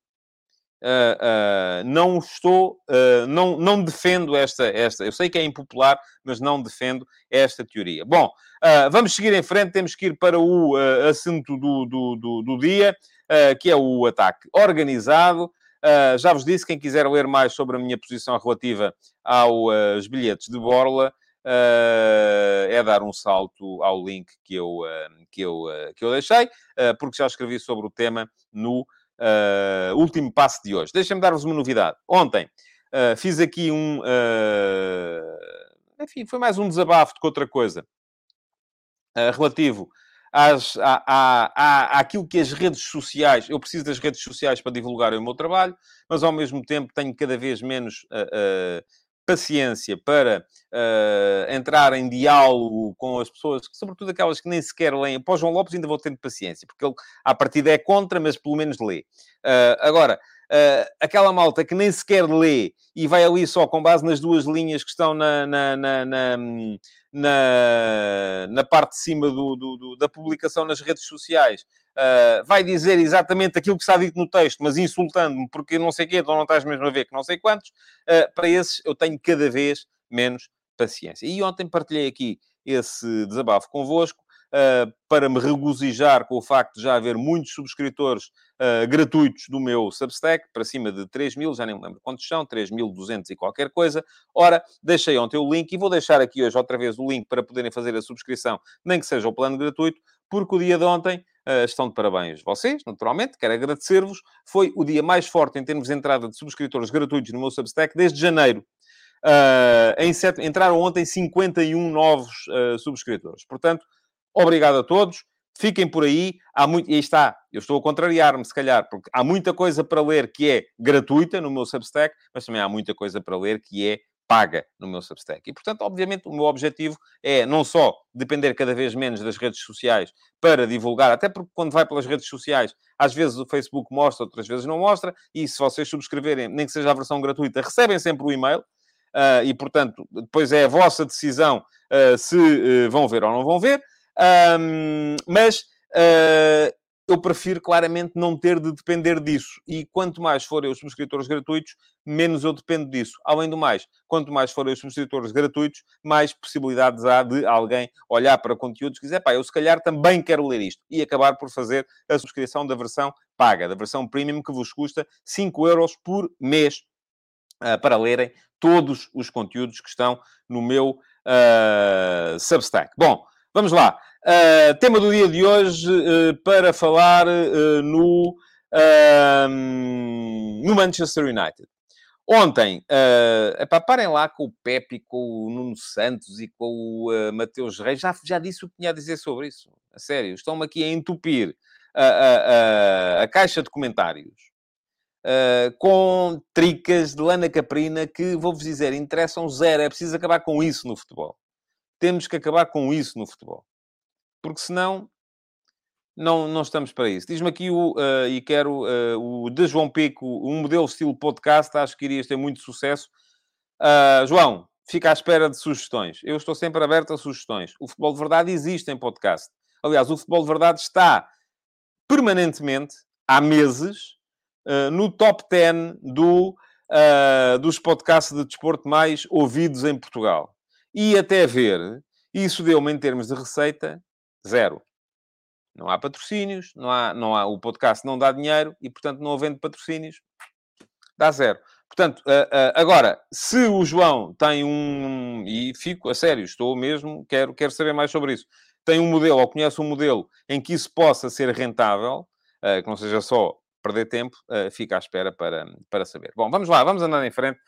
Speaker 2: Uh, uh, não estou, uh, não, não defendo esta, esta. Eu sei que é impopular, mas não defendo esta teoria. Bom, vamos seguir em frente. Temos que ir para o assunto do, do, do, do dia, que é o ataque organizado. já vos disse, quem quiser ler mais sobre a minha posição relativa aos bilhetes de Borla, é dar um salto ao link que eu, que eu, que eu deixei, porque já escrevi sobre o tema no uh, último passo de hoje. Deixem-me dar-vos uma novidade. Ontem uh, fiz aqui um. Uh, enfim, foi mais um desabafo do que outra coisa. relativo às, à, à, à, àquilo que as redes sociais... Eu preciso das redes sociais para divulgar o meu trabalho, mas ao mesmo tempo tenho cada vez menos paciência para uh, entrar em diálogo com as pessoas, sobretudo aquelas que nem sequer leem. Para o João Lopes ainda vou tendo paciência, porque ele, à partida, é contra, mas pelo menos lê. Uh, agora, uh, aquela malta que nem sequer lê e vai ali só com base nas duas linhas que estão na, na, na, na, na, na parte de cima do, do, do, da publicação nas redes sociais, uh, vai dizer exatamente aquilo que está dito no texto, mas insultando-me porque não sei quê, então não estás mesmo a ver que não sei quantos, uh, para esses eu tenho cada vez menos paciência. E ontem partilhei aqui esse desabafo convosco, para me regozijar com o facto de já haver muitos subscritores uh, gratuitos do meu Substack, para cima de 3 mil, já nem me lembro quantos são, 3.200 e qualquer coisa. Ora, deixei ontem o link e vou deixar aqui hoje outra vez o link para poderem fazer a subscrição, nem que seja o plano gratuito, porque o dia de ontem Uh, estão de parabéns vocês, naturalmente, quero agradecer-vos. Foi o dia mais forte em termos de entrada de subscritores gratuitos no meu Substack desde janeiro. Uh, set... Entraram ontem 51 novos uh, subscritores. Portanto, Obrigado a todos. Fiquem por aí. Há muito... E aí está. Eu estou a contrariar-me, se calhar, porque há muita coisa para ler que é gratuita no meu Substack, mas também há muita coisa para ler que é paga no meu Substack. E, portanto, obviamente, o meu objetivo é não só depender cada vez menos das redes sociais para divulgar, até porque quando vai pelas redes sociais, às vezes o Facebook mostra, outras vezes não mostra, e se vocês subscreverem, nem que seja a versão gratuita, recebem sempre o e-mail, uh, e, portanto, depois é a vossa decisão uh, se uh, vão ver ou não vão ver. Um, mas uh, eu prefiro claramente não ter de depender disso. E quanto mais forem os subscritores gratuitos, menos eu dependo disso. Além do mais, quanto mais forem os subscritores gratuitos, mais possibilidades há de alguém olhar para conteúdos e dizer, pá, eu se calhar também quero ler isto. E acabar por fazer a subscrição da versão paga, da versão premium, que vos custa 5 euros por mês uh, para lerem todos os conteúdos que estão no meu uh, Substack. Bom, Vamos lá. Uh, tema do dia de hoje uh, para falar uh, no, no Manchester United. Ontem, uh, epá, parem lá com o Pepe, com o Nuno Santos e com o uh, Mateus Reis. Já, já disse o que tinha a dizer sobre isso. A sério, estão-me aqui a entupir a, a caixa de comentários uh, com tricas de lana caprina que, vou-vos dizer, interessam zero. É preciso acabar com isso no futebol. Temos que acabar com isso no futebol. Porque senão não, não estamos para isso. Diz-me aqui o, uh, e quero uh, o de João Pico, um modelo estilo podcast, acho que irias ter muito sucesso. Uh, João, fica à espera de sugestões. Eu estou sempre aberto a sugestões. O Futebol de Verdade existe em podcast. Aliás, o Futebol de Verdade está permanentemente, há meses, uh, no top 10 do, dos podcasts de desporto mais ouvidos em Portugal. E até ver, isso deu-me em termos de receita, zero. Não há patrocínios, não há, não há, o podcast não dá dinheiro e, portanto, não havendo patrocínios, dá zero. Portanto, agora, se o João tem um... E fico, a sério, estou mesmo, quero, quero saber mais sobre isso. Tem um modelo, ou conhece um modelo, em que isso possa ser rentável, uh, que não seja só perder tempo, fica à espera para, para saber. Bom, vamos lá, vamos andar em frente,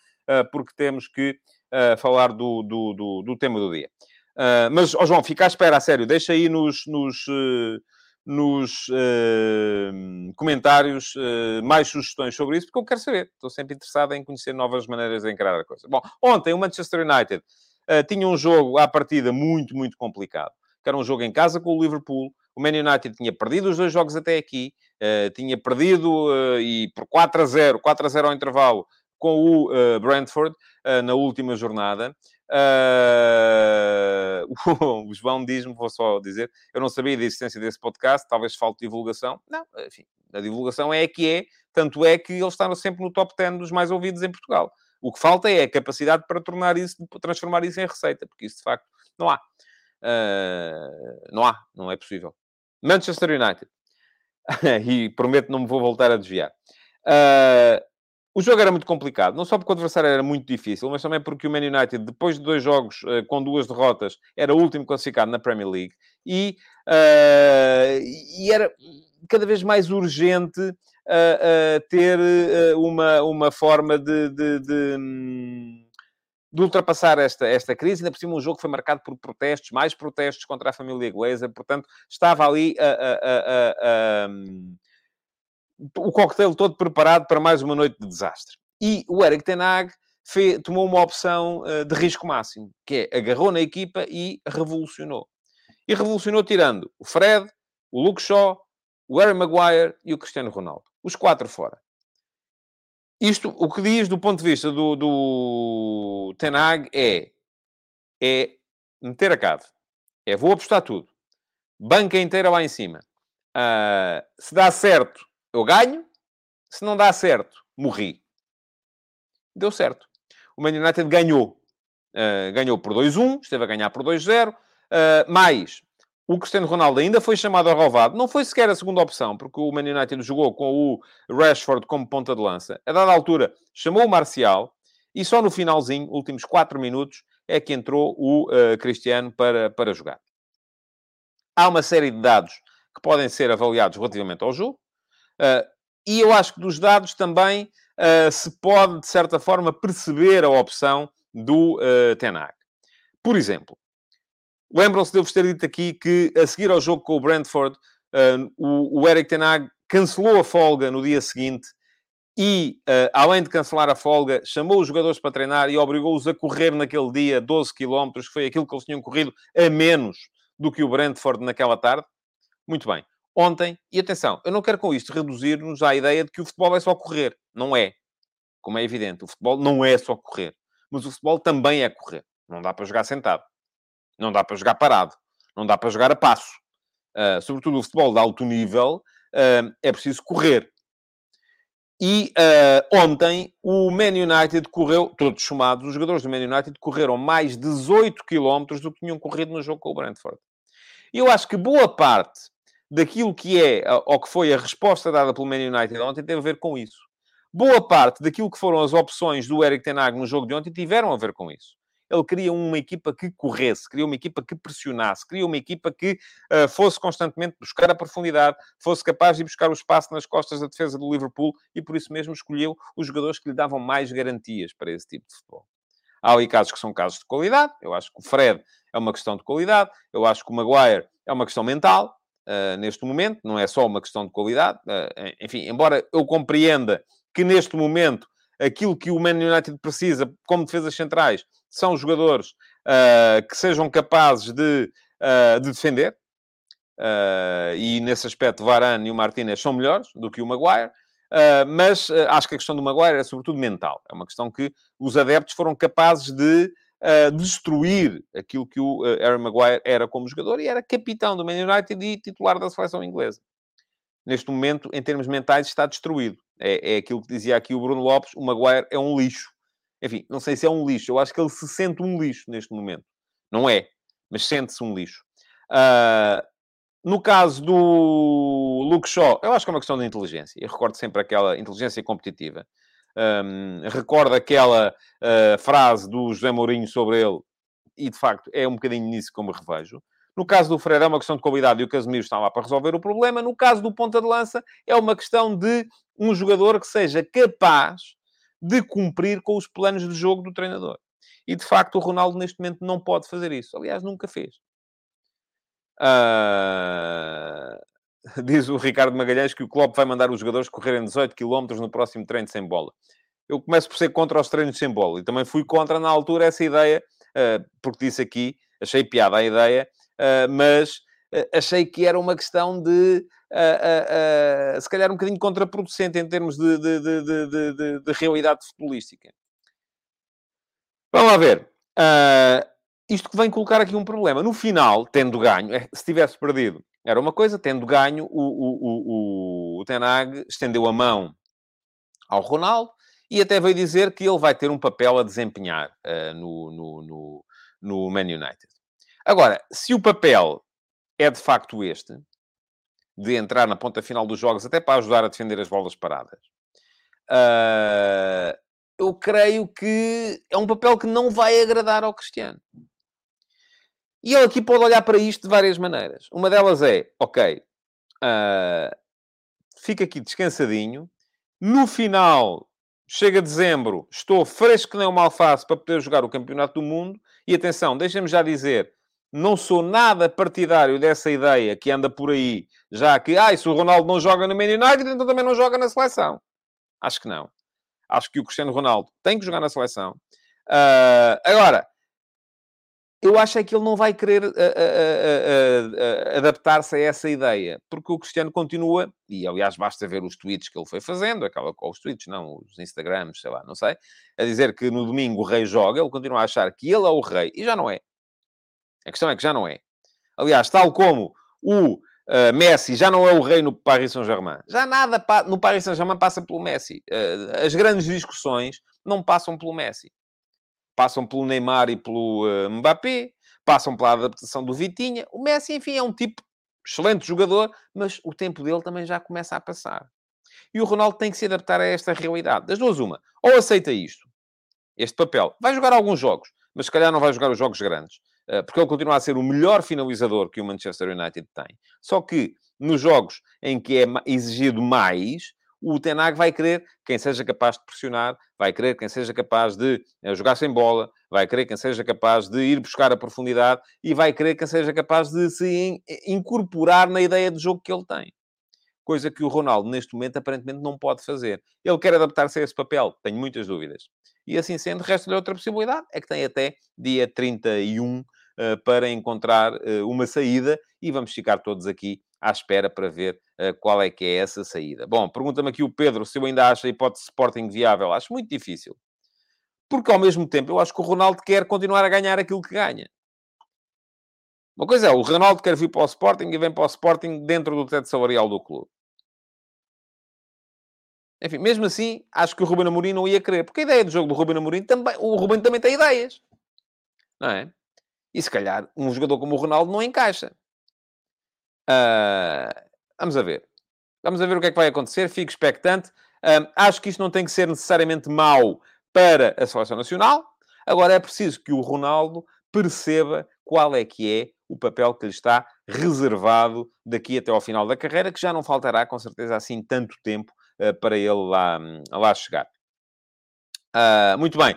Speaker 2: porque temos que uh, falar do, do, do, do, tema do dia. Uh, mas, oh João, fica à espera, a sério, deixa aí nos, nos, uh, nos comentários mais sugestões sobre isso, porque eu quero saber. Estou sempre interessado em conhecer novas maneiras de encarar a coisa. Bom, ontem o Manchester United tinha um jogo à partida muito, muito complicado. Que era um jogo em casa com o Liverpool. O Man United tinha perdido os dois jogos até aqui. tinha perdido e por 4 a 0, 4 a 0 ao intervalo, com o uh, Brentford uh, na última jornada. Uh, o João diz-me, vou só dizer, eu não sabia da existência desse podcast, talvez falte divulgação. Não, enfim, a divulgação é a que é, tanto é que eles estão sempre no top 10 dos mais ouvidos em Portugal. O que falta é a capacidade para tornar isso, transformar isso em receita, porque isso de facto não há. Uh, não há, não é possível. Manchester United. e prometo não me vou voltar a desviar. Uh, o jogo era muito complicado, não só porque o adversário era muito difícil, mas também porque o Man United, depois de dois jogos uh, com duas derrotas, era o último classificado na Premier League e, uh, e era cada vez mais urgente uh, ter uma, uma forma de, de, de, de ultrapassar esta, esta crise, ainda por cima um jogo que foi marcado por protestos, mais protestos contra a família inglesa, portanto, estava ali a, a, a, o coquetel todo preparado para mais uma noite de desastre. E o Eric Tenag fez, tomou uma opção uh, de risco máximo, que é agarrou na equipa e revolucionou. E revolucionou tirando o Fred, o Luke Shaw, o Harry Maguire e o Cristiano Ronaldo. Os quatro fora. Isto, o que diz do ponto de vista do, do Tenag é, é meter a cave. É, vou apostar tudo. Banca inteira lá em cima. Uh, se dá certo, eu ganho. Se não dá certo, morri. Deu certo. O Man United ganhou. Uh, ganhou por 2-1, esteve a ganhar por 2-0. Uh, mais o Cristiano Ronaldo ainda foi chamado ao relvado, não foi sequer a segunda opção, porque o Man United jogou com o Rashford como ponta de lança. A dada altura, chamou o Marcial e só no finalzinho, últimos 4 minutos, é que entrou o uh, Cristiano para, para jogar. Há uma série de dados que podem ser avaliados relativamente ao jogo, e eu acho que dos dados também uh, se pode, de certa forma, perceber a opção do uh, Tenag. Por exemplo, Lembram-se de eu vos ter dito aqui que, a seguir ao jogo com o Brentford, o, o Eric Tenag cancelou a folga no dia seguinte e, uh, além de cancelar a folga, chamou os jogadores para treinar e obrigou-os a correr naquele dia 12 km, que foi aquilo que eles tinham corrido a menos do que o Brentford naquela tarde. Muito bem. Ontem, e atenção, eu não quero com isto reduzir-nos à ideia de que o futebol é só correr. Não é. Como é evidente, o futebol não é só correr. Mas o futebol também é correr. Não dá para jogar sentado. Não dá para jogar parado. Não dá para jogar a passo. Uh, sobretudo o futebol de alto nível, uh, é preciso correr. E uh, ontem o Man United correu, todos somados, os jogadores do Man United correram mais 18 km do que tinham corrido no jogo com o Brentford. E eu acho que boa parte daquilo que é, ou que foi a resposta dada pelo Man United ontem, teve a ver com isso. Boa parte daquilo que foram as opções do Eric Ten Hag no jogo de ontem tiveram a ver com isso. Ele queria uma equipa que corresse, queria uma equipa que pressionasse, queria uma equipa que uh, fosse constantemente buscar a profundidade, fosse capaz de buscar o espaço nas costas da defesa do Liverpool e por isso mesmo escolheu os jogadores que lhe davam mais garantias para esse tipo de futebol. Há ali casos que são casos de qualidade. Eu acho que o Fred é uma questão de qualidade. Eu acho que o Maguire é uma questão mental. Uh, neste momento, não é só uma questão de qualidade. Uh, enfim, embora eu compreenda que neste momento aquilo que o Man United precisa como defesas centrais são jogadores uh, que sejam capazes de, de defender. E nesse aspecto, Varane e o Martinez são melhores do que o Maguire. mas acho que a questão do Maguire é sobretudo mental. É uma questão que os adeptos foram capazes de destruir aquilo que o Harry Maguire era como jogador e era capitão do Man United e titular da seleção inglesa. Neste momento, em termos mentais, está destruído. É, é aquilo que dizia aqui o Bruno Lopes: o Maguire é um lixo. Enfim, não sei se é um lixo. Eu acho que ele se sente um lixo neste momento. Não é, mas sente-se um lixo. Uh, no caso do Luke Shaw, eu acho que é uma questão de inteligência. Eu recordo sempre aquela inteligência competitiva. Um, recordo aquela uh, frase do José Mourinho sobre ele, e de facto é um bocadinho nisso que eu me revejo. No caso do Freire é uma questão de qualidade e o Casemiro está lá para resolver o problema. No caso do ponta de lança é uma questão de um jogador que seja capaz de cumprir com os planos de jogo do treinador. E, de facto, o Ronaldo, neste momento, não pode fazer isso. Aliás, nunca fez. Uh... Diz o Ricardo Magalhães que o Klopp vai mandar os jogadores correrem 18 km no próximo treino sem bola. Eu começo por ser contra os treinos sem bola. E também fui contra, na altura, essa ideia, uh, porque disse aqui, achei piada a ideia, uh, mas achei que era uma questão de se calhar um bocadinho contraproducente em termos de, de, de, de realidade futebolística. Vamos lá ver. Isto que vem colocar aqui um problema. No final, tendo ganho, se tivesse perdido, era uma coisa, tendo ganho, o, o, o, o Tenag estendeu a mão ao Ronaldo e até veio dizer que ele vai ter um papel a desempenhar uh, no, no, no, no Man United. Agora, se o papel é de facto este, de entrar na ponta final dos jogos, até para ajudar a defender as bolas paradas. Uh, eu creio que é um papel que não vai agradar ao Cristiano. E ele aqui pode olhar para isto de várias maneiras. Uma delas é, ok, uh, fica aqui descansadinho. No final chega dezembro, estou fresco que nem uma alface para poder jogar o Campeonato do Mundo. E atenção, deixem-me já dizer, não sou nada partidário dessa ideia que anda por aí, já que, ah, se o Ronaldo não joga no Man United, então também não joga na seleção. Acho que não. Acho que o Cristiano Ronaldo tem que jogar na seleção. Uh, agora, eu acho é que ele não vai querer uh, uh, adaptar-se a essa ideia, porque o Cristiano continua, e aliás basta ver os tweets que ele foi fazendo, aquela com os tweets, não, os Instagrams, sei lá, não sei, a dizer que no domingo o rei joga, ele continua a achar que ele é o rei, e já não é. A questão é que já não é. Aliás, tal como o uh, Messi já não é o rei no Paris Saint-Germain, já nada no Paris Saint-Germain passa pelo Messi. Uh, as grandes discussões não passam pelo Messi. Passam pelo Neymar e pelo uh, Mbappé, passam pela adaptação do Vitinha. O Messi, enfim, é um tipo excelente jogador, mas o tempo dele também já começa a passar. E o Ronaldo tem que se adaptar a esta realidade. Das duas, uma. Ou aceita isto, este papel. Vai jogar alguns jogos, mas se calhar não vai jogar os jogos grandes. Eh, porque ele continua a ser o melhor finalizador que o Manchester United tem. Só que nos jogos em que é exigido mais, o Tenag vai querer quem seja capaz de pressionar, vai querer quem seja capaz de eh, jogar sem bola, vai querer quem seja capaz de ir buscar a profundidade e vai querer quem seja capaz de se incorporar na ideia de jogo que ele tem. Coisa que o Ronaldo, neste momento, aparentemente não pode fazer. Ele quer adaptar-se a esse papel, tenho muitas dúvidas. E assim sendo, resta-lhe outra possibilidade, é que tem até dia 31 uh, para encontrar uh, uma saída e vamos ficar todos aqui à espera para ver uh, qual é que é essa saída. Bom, pergunta-me aqui o Pedro se eu ainda acho a hipótese Sporting viável. Acho muito difícil. Porque, ao mesmo tempo, eu acho que o Ronaldo quer continuar a ganhar aquilo que ganha. Uma coisa é, o Ronaldo quer vir para o Sporting e vem para o Sporting dentro do teto salarial do clube. Enfim, mesmo assim, acho que o Ruben Amorim não ia querer. Porque a ideia do jogo do Ruben Amorim também... O Ruben também tem ideias. Não é? E se calhar um jogador como o Ronaldo não encaixa. Uh, vamos a ver. Vamos a ver o que é que vai acontecer. Fico expectante. Acho que isto não tem que ser necessariamente mau para a seleção nacional. Agora é preciso que o Ronaldo perceba qual é que é o papel que lhe está reservado daqui até ao final da carreira, que já não faltará, com certeza, assim tanto tempo uh, para ele lá, lá chegar. Uh, muito bem.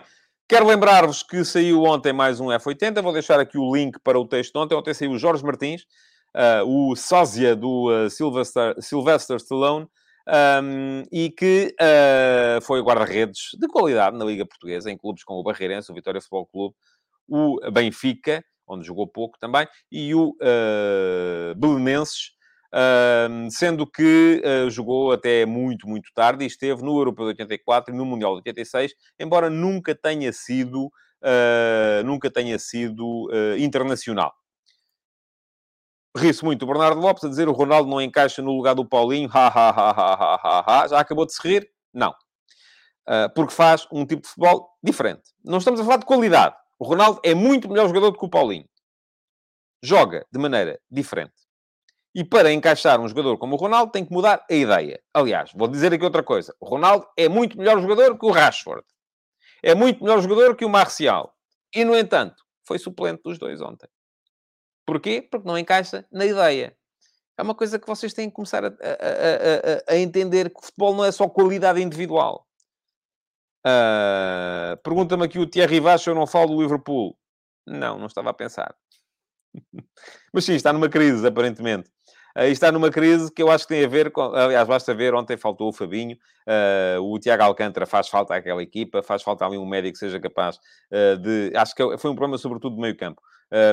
Speaker 2: Quero lembrar-vos que saiu ontem mais um F80. Vou deixar aqui o link para o texto de ontem. Ontem saiu o Jorge Martins, uh, o sósia do uh, Sylvester, Sylvester Stallone, um, e que uh, foi guarda-redes de qualidade na Liga Portuguesa, em clubes como o Barreirense, o Vitória Futebol Clube, o Benfica, onde jogou pouco também, e o uh, Belenenses, Uh, sendo que uh, jogou até muito, muito tarde e esteve no Europeu de 84 e no Mundial de 86, embora nunca tenha sido, uh, nunca tenha sido internacional. Ri-se muito o Bernardo Lopes a dizer o Ronaldo não encaixa no lugar do Paulinho. Ha, ha, ha, ha, ha, ha, ha. Já acabou de se rir? Não. porque faz um tipo de futebol diferente. Não estamos a falar de qualidade. O Ronaldo é muito melhor jogador do que o Paulinho. Joga de maneira diferente. E para encaixar um jogador como o Ronaldo, tem que mudar a ideia. Aliás, vou dizer aqui outra coisa. O Ronaldo é muito melhor jogador que o Rashford. É muito melhor jogador que o Marcial. E, no entanto, foi suplente dos dois ontem. Porquê? Porque não encaixa na ideia. É uma coisa que vocês têm que começar a, a, a, a entender que o futebol não é só qualidade individual. Uh, Pergunta-me aqui o Thierry Vaz se eu não falo do Liverpool. Não, não estava a pensar. Mas sim, está numa crise, aparentemente. Uh, está numa crise que eu acho que tem a ver com. Aliás, basta ver, ontem faltou o Fabinho, uh, o Tiago Alcântara faz falta àquela equipa, faz falta ali um médico que seja capaz uh, de. Acho que foi um problema, sobretudo, do meio-campo.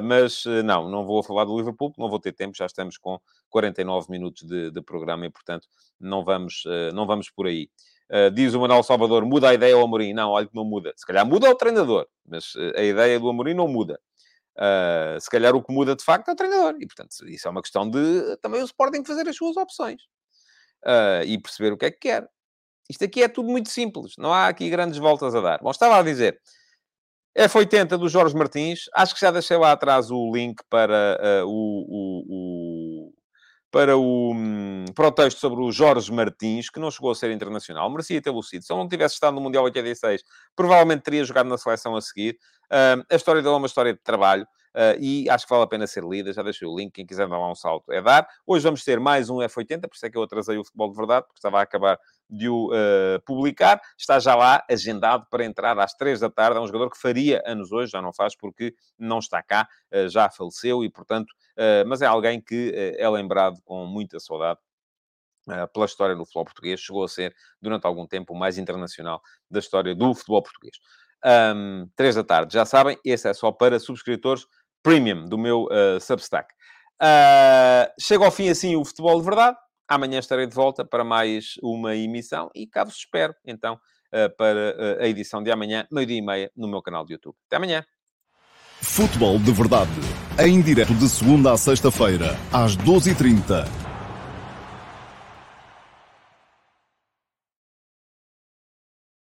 Speaker 2: mas não, não vou falar do Liverpool, não vou ter tempo, já estamos com 49 minutos de, de programa e, portanto, não vamos, não vamos por aí. Diz o Manuel Salvador, muda a ideia ao Amorim. Não, olha que não muda. Se calhar muda o treinador, mas a ideia do Amorim não muda. Uh, se calhar o que muda de facto é o treinador. E, portanto, isso é uma questão de também o Sporting fazer as suas opções. e perceber o que é que quer. Isto aqui é tudo muito simples. Não há aqui grandes voltas a dar. Bom, estava a dizer... F80 do Jorge Martins. Acho que já deixei lá atrás o link para o, o, o para o, hum, para o texto sobre o Jorge Martins, que não chegou a ser internacional, merecia ter lucido. Se ele não tivesse estado no Mundial 86, provavelmente teria jogado na seleção a seguir. Uh, a história dele é uma história de trabalho. uh, e acho que vale a pena ser lida. Já deixei o link, quem quiser dar lá um salto é dar. Hoje vamos ter mais um F80, por isso é que eu atrasei o futebol de verdade, porque estava a acabar de o uh, publicar. Está já lá agendado para entrar às três da tarde. É um jogador que faria anos hoje, já não faz porque não está cá, uh, já faleceu e, portanto, uh, mas é alguém que é lembrado com muita saudade. Pela história do futebol português, chegou a ser, durante algum tempo, o mais internacional da história do futebol português. Um, três da tarde, já sabem, esse é só para subscritores premium do meu Substack. chega ao fim assim o futebol de verdade. Amanhã estarei de volta para mais uma emissão e cá vos espero, então, eh, para eh, a edição de amanhã, meio-dia e meia, no meu canal de YouTube. Até amanhã!
Speaker 1: Futebol de Verdade, em direto de segunda a sexta-feira, às 12h30